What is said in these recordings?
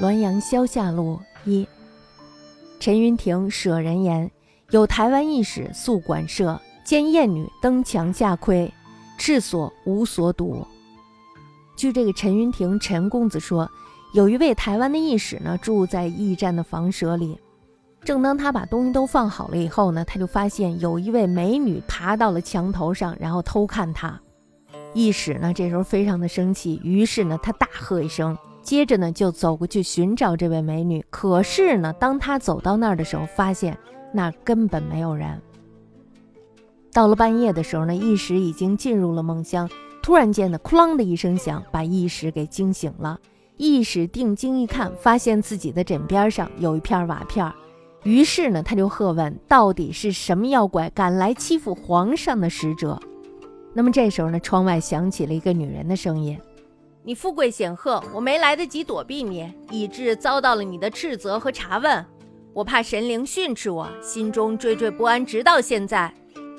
滦阳萧下路一。陈云亭舍人言，有台湾义使宿馆舍，见艳女登墙下窥，赤所无所睹。据这个陈云亭陈公子说，有一位台湾的义使呢，住在驿站的房舍里。正当他把东西都放好了以后呢，他就发现有一位美女爬到了墙头上，然后偷看他。义使呢，这时候非常的生气，于是呢，他大喝一声。接着呢，就走过去寻找这位美女。可是呢，当他走到那儿的时候，发现那儿根本没有人。到了半夜的时候呢，义使已经进入了梦乡。突然间呢，哐啷的一声响，把义使给惊醒了。义使定睛一看，发现自己的枕边上有一片瓦片。于是呢，他就喝问：到底是什么妖怪敢来欺负皇上的使者？那么这时候呢，窗外响起了一个女人的声音。你富贵显赫，我没来得及躲避你，以致遭到了你的斥责和查问。我怕神灵训斥我，心中惴惴不安，直到现在。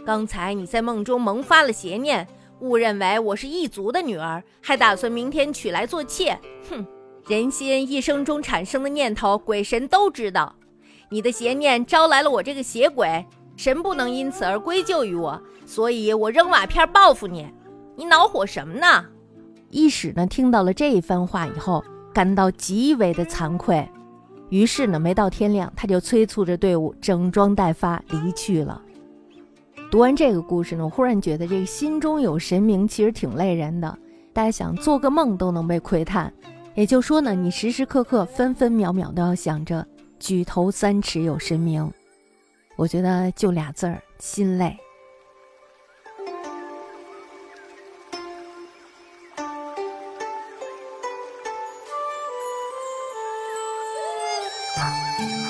刚才你在梦中萌发了邪念，误认为我是异族的女儿，还打算明天娶来做妾。哼，人心一生中产生的念头，鬼神都知道。你的邪念招来了我这个邪鬼，神不能因此而归咎于我，所以我扔瓦片报复你。你恼火什么呢？一使呢，听到了这一番话以后，感到极为的惭愧，于是呢，没到天亮，他就催促着队伍整装待发离去了。读完这个故事呢，我忽然觉得这个心中有神明其实挺累人的。大家想做个梦都能被窥探，也就说呢，你时时刻刻、分分秒秒都要想着举头三尺有神明。我觉得就俩字儿，心累。了。